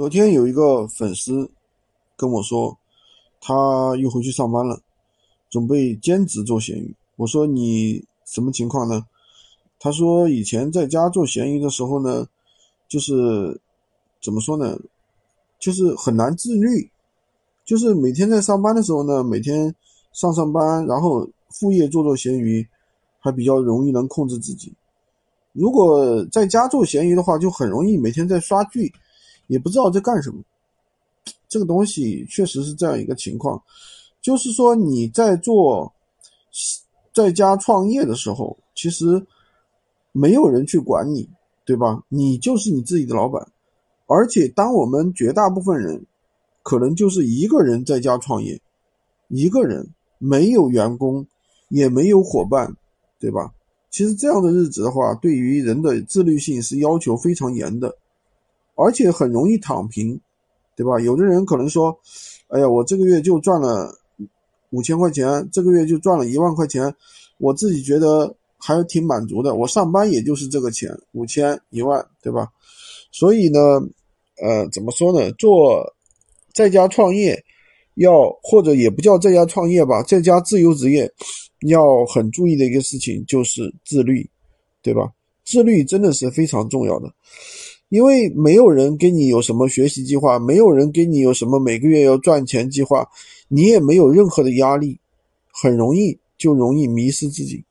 昨天有一个粉丝跟我说，他又回去上班了，准备兼职做闲鱼。我说你什么情况呢？他说以前在家做闲鱼的时候呢，就是怎么说呢，就是很难自律，就是每天在上班的时候呢，每天上上班，然后副业做做闲鱼，还比较容易能控制自己。如果在家做闲鱼的话，就很容易每天在刷剧。也不知道在干什么，这个东西确实是这样一个情况，就是说你在做在家创业的时候，其实没有人去管你，对吧？你就是你自己的老板，而且当我们绝大部分人可能就是一个人在家创业，一个人没有员工，也没有伙伴，对吧？其实这样的日子的话，对于人的自律性是要求非常严的。而且很容易躺平，对吧？有的人可能说：“哎呀，我这个月就赚了五千块钱，这个月就赚了一万块钱，我自己觉得还挺满足的。我上班也就是这个钱，五千一万，对吧？”所以呢，呃，怎么说呢？做在家创业，要或者也不叫在家创业吧，在家自由职业，要很注意的一个事情就是自律，对吧？自律真的是非常重要的。因为没有人跟你有什么学习计划，没有人跟你有什么每个月要赚钱计划，你也没有任何的压力，很容易就容易迷失自己。